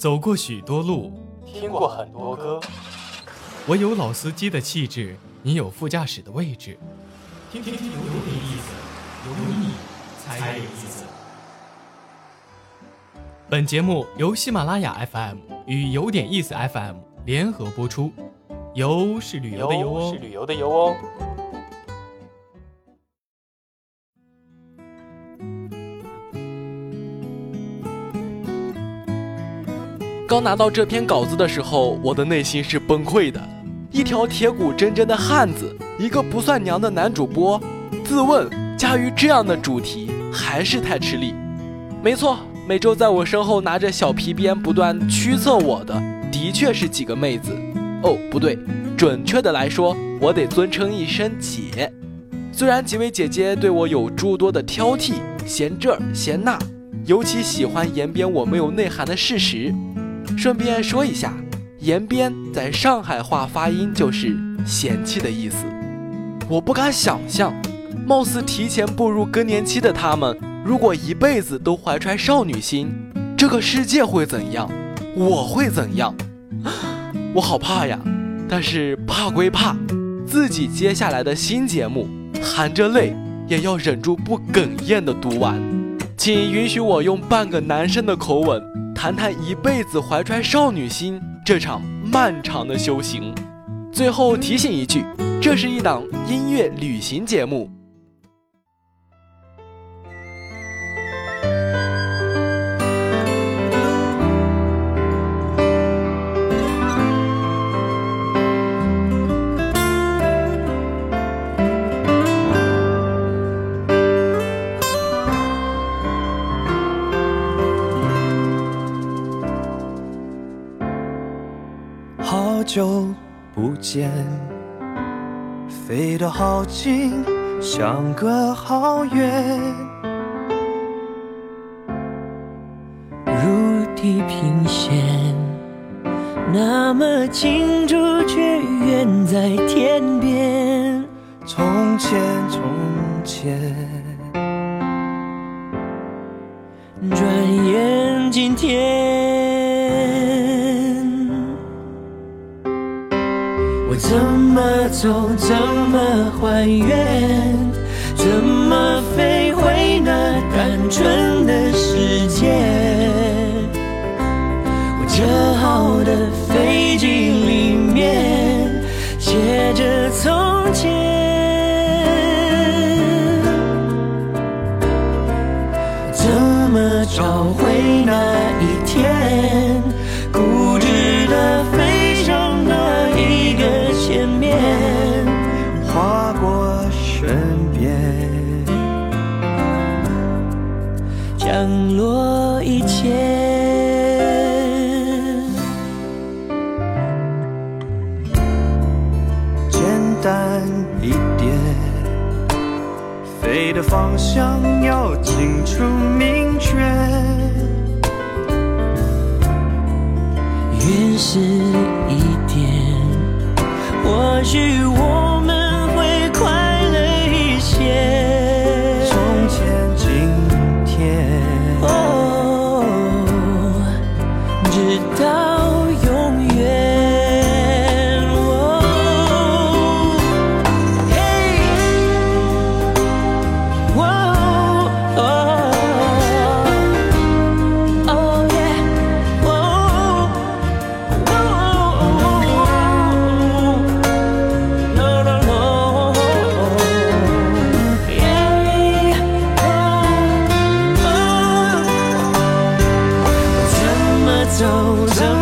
走过许多路，听过很多歌。我有老司机的气质，你有副驾驶的位置。听听有点意思，有你才有意思。本节目由喜马拉雅 FM 与有点意思 FM 联合播出。游是旅游的游哦，是旅游的游哦。刚拿到这篇稿子的时候，我的内心是崩溃的。一条铁骨铮铮的汉子，一个不算娘的男主播，自问驾驭这样的主题还是太吃力。没错，每周在我身后拿着小皮鞭不断驱策我的，的确是几个妹子。哦，不对，准确的来说，我得尊称一声姐。虽然几位姐姐对我有诸多的挑剔，嫌这嫌那，尤其喜欢延边我没有内涵的事实。顺便说一下，延边在上海话发音就是嫌弃的意思。我不敢想象，貌似提前步入更年期的他们，如果一辈子都怀揣少女心，这个世界会怎样？我会怎样？我好怕呀！但是怕归怕，自己接下来的新节目，含着泪也要忍住不哽咽的读完。请允许我用半个男生的口吻。谈谈一辈子怀揣少女心这场漫长的修行。最后提醒一句，这是一档音乐旅行节目。久不见，飞得好近，相隔好远。如地平线，那么清楚，却远在天边。从前，从前，转眼今天。走？怎么还原？怎么飞回那单纯的一点。或许我手，让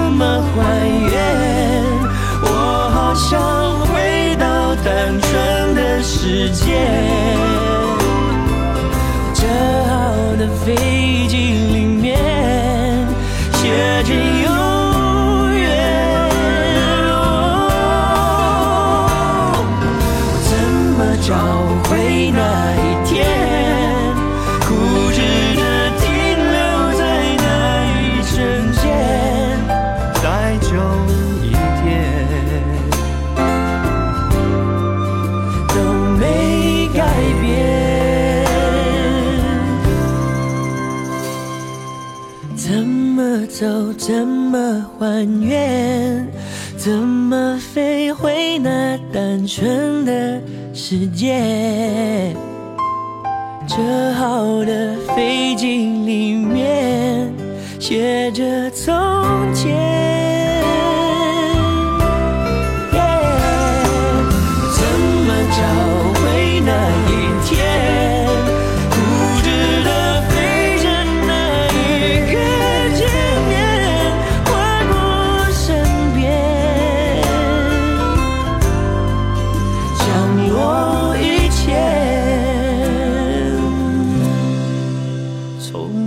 怎么走？怎么还原？怎么飞回那单纯的世界？折好的飞机里面写着从前。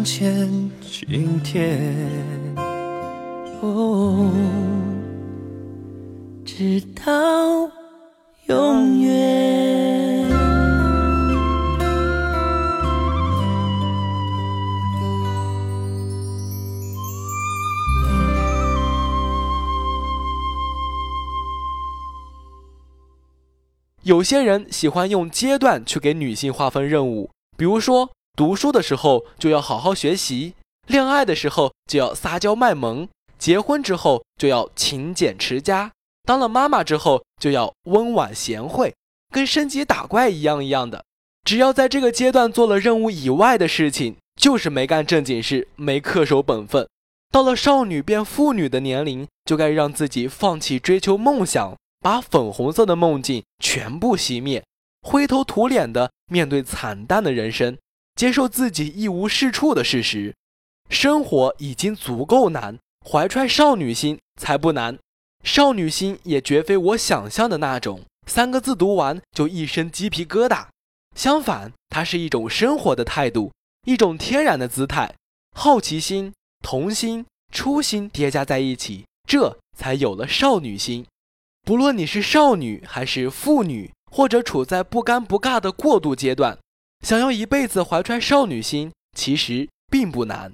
从前，今天，哦，直到永远。有些人喜欢用阶段去给女性划分任务，比如说读书的时候就要好好学习，恋爱的时候就要撒娇卖萌，结婚之后就要勤俭持家，当了妈妈之后就要温婉贤惠，跟升级打怪一样一样的。只要在这个阶段做了任务以外的事情，就是没干正经事，没恪守本分。到了少女变妇女的年龄，就该让自己放弃追求梦想，把粉红色的梦境全部熄灭，灰头土脸的面对惨淡的人生，接受自己一无是处的事实。生活已经足够难，怀揣少女心才不难。少女心也绝非我想象的那种，三个字读完就一身鸡皮疙瘩。相反，它是一种生活的态度，一种天然的姿态，好奇心、童心、初心叠加在一起，这才有了少女心。不论你是少女还是妇女，或者处在不尴不尬的过渡阶段，想要一辈子怀揣少女心，其实并不难。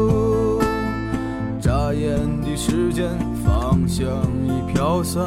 眨眼的时间，芳香已飘散，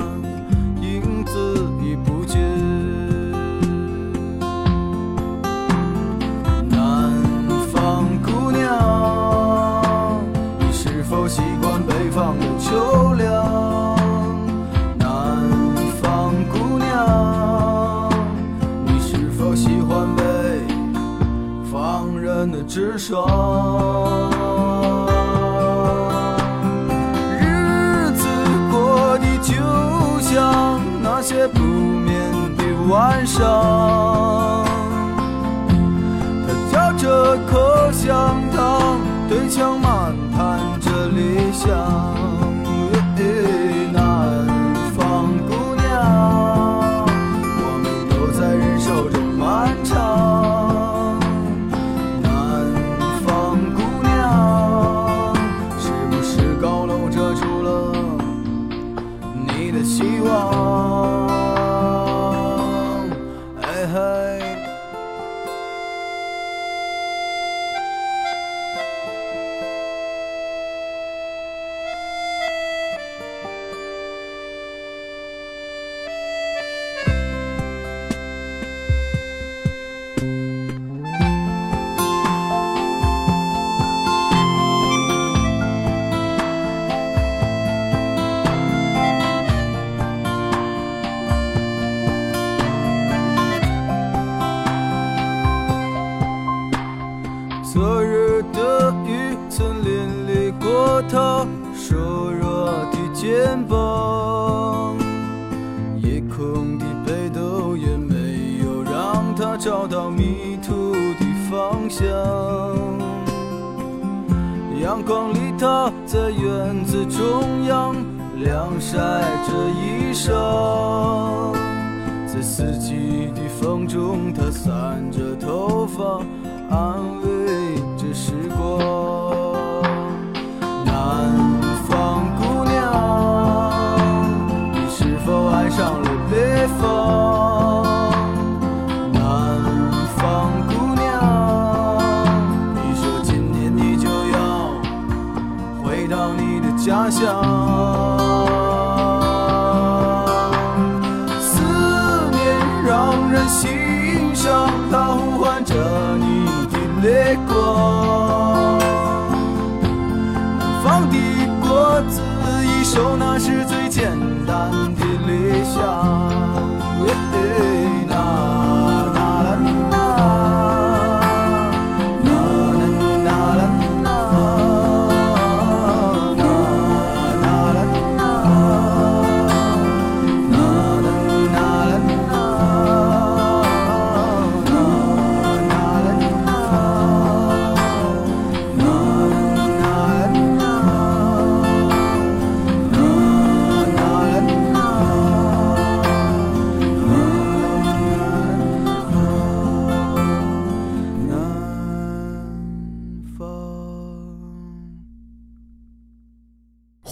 院子中央晾晒着衣裳，在四季的风中，她散着头发，安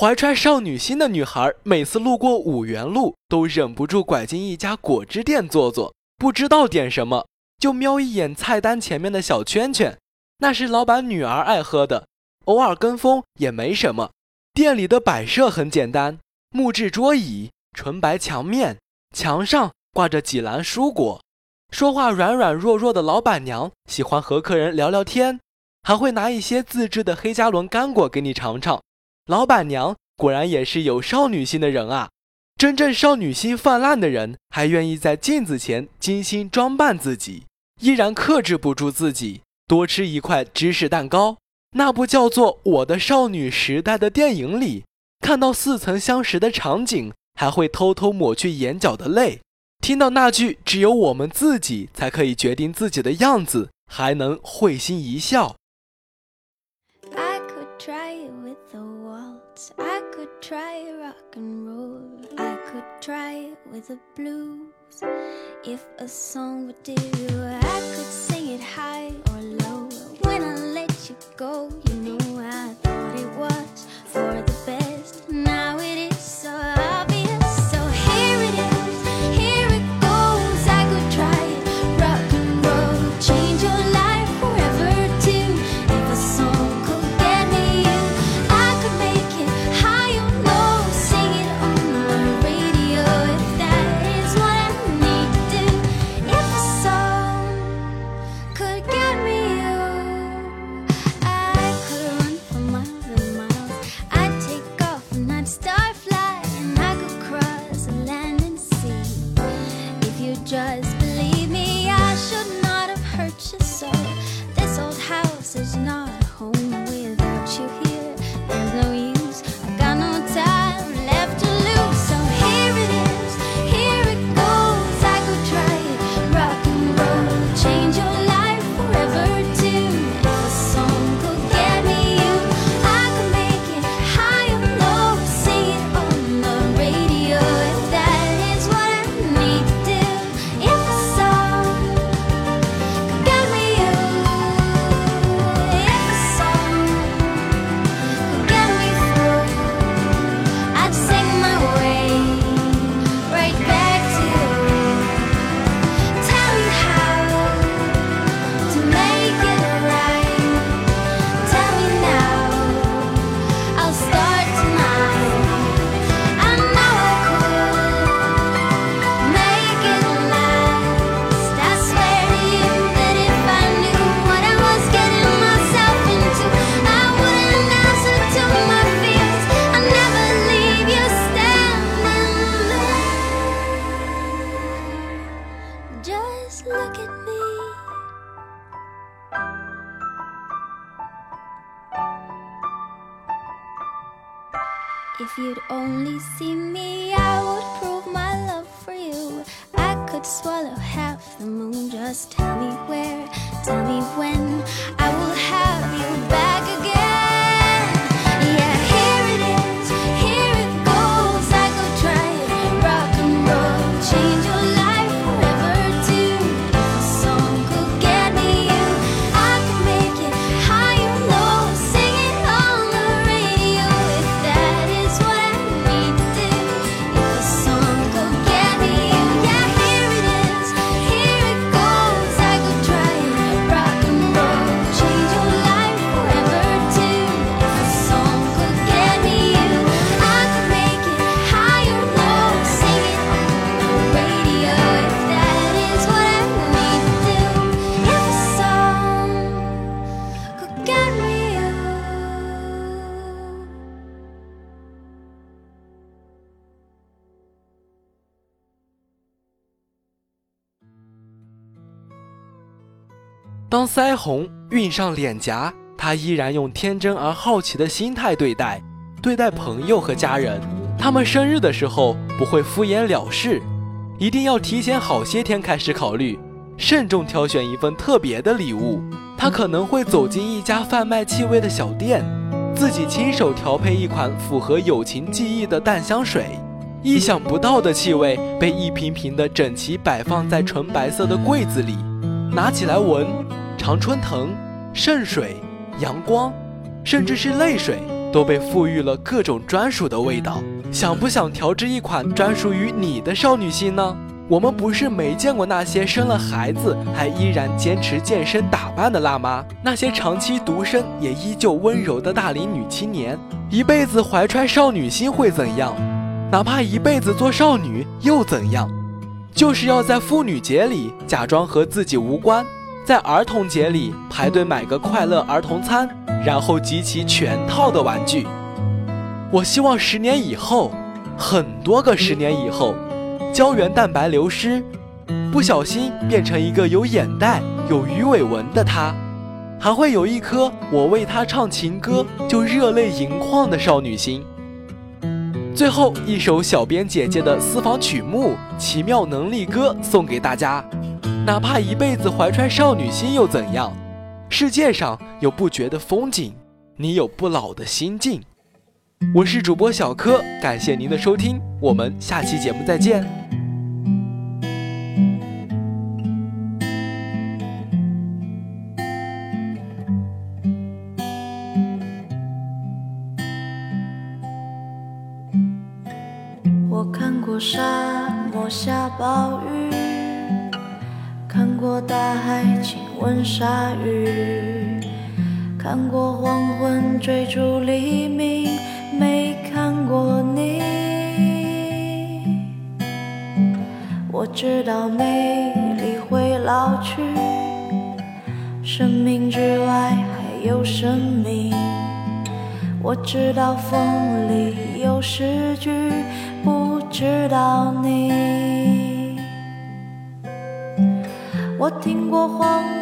怀揣少女心的女孩，每次路过五元路，都忍不住拐进一家果汁店坐坐，不知道点什么，就瞄一眼菜单前面的小圈圈，那是老板女儿爱喝的，偶尔跟风也没什么。店里的摆设很简单，木质桌椅，纯白墙面，墙上挂着几篮蔬果。说话软软弱弱的老板娘喜欢和客人聊聊天，还会拿一些自制的黑加仑干果给你尝尝。老板娘果然也是有少女心的人啊！真正少女心泛滥的人，还愿意在镜子前精心装扮自己，依然克制不住自己，多吃一块芝士蛋糕。那部叫做《我的少女时代》的电影里，看到似曾相识的场景，还会偷偷抹去眼角的泪。听到那句“只有我们自己才可以决定自己的样子”，还能会心一笑。Waltz. I could try rock and roll. I could try it with the blues. If a song would do, I could sing it high or low. When I let you go, you know I thought only see 当腮红晕上脸颊，他依然用天真而好奇的心态对待，对待朋友和家人。他们生日的时候不会敷衍了事，一定要提前好些天开始考虑，慎重挑选一份特别的礼物。他可能会走进一家贩卖气味的小店，自己亲手调配一款符合友情记忆的淡香水。意想不到的气味被一瓶瓶的整齐摆放在纯白色的柜子里，拿起来闻，常春藤、圣水、阳光，甚至是泪水，都被赋予了各种专属的味道。想不想调制一款专属于你的少女心呢？我们不是没见过那些生了孩子还依然坚持健身打扮的辣妈，那些长期独身也依旧温柔的大龄女青年，一辈子怀揣少女心会怎样？哪怕一辈子做少女又怎样？就是要在妇女节里假装和自己无关，在儿童节里排队买个快乐儿童餐，然后集齐全套的玩具。我希望十年以后，很多个十年以后，胶原蛋白流失，不小心变成一个有眼袋、有鱼尾纹的她，还会有一颗我为她唱情歌就热泪盈眶的少女心。最后一首小编姐姐的私房曲目《奇妙能力歌》送给大家。哪怕一辈子怀揣少女心又怎样？世界上有不绝的风景，你有不老的心境。我是主播小柯，感谢您的收听，我们下期节目再见。鲨鱼，看过黄昏追逐黎明，没看过你。我知道美丽会老去，生命之外还有生命。我知道风里有诗句，不知道你。我听过黄昏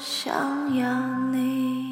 想要你。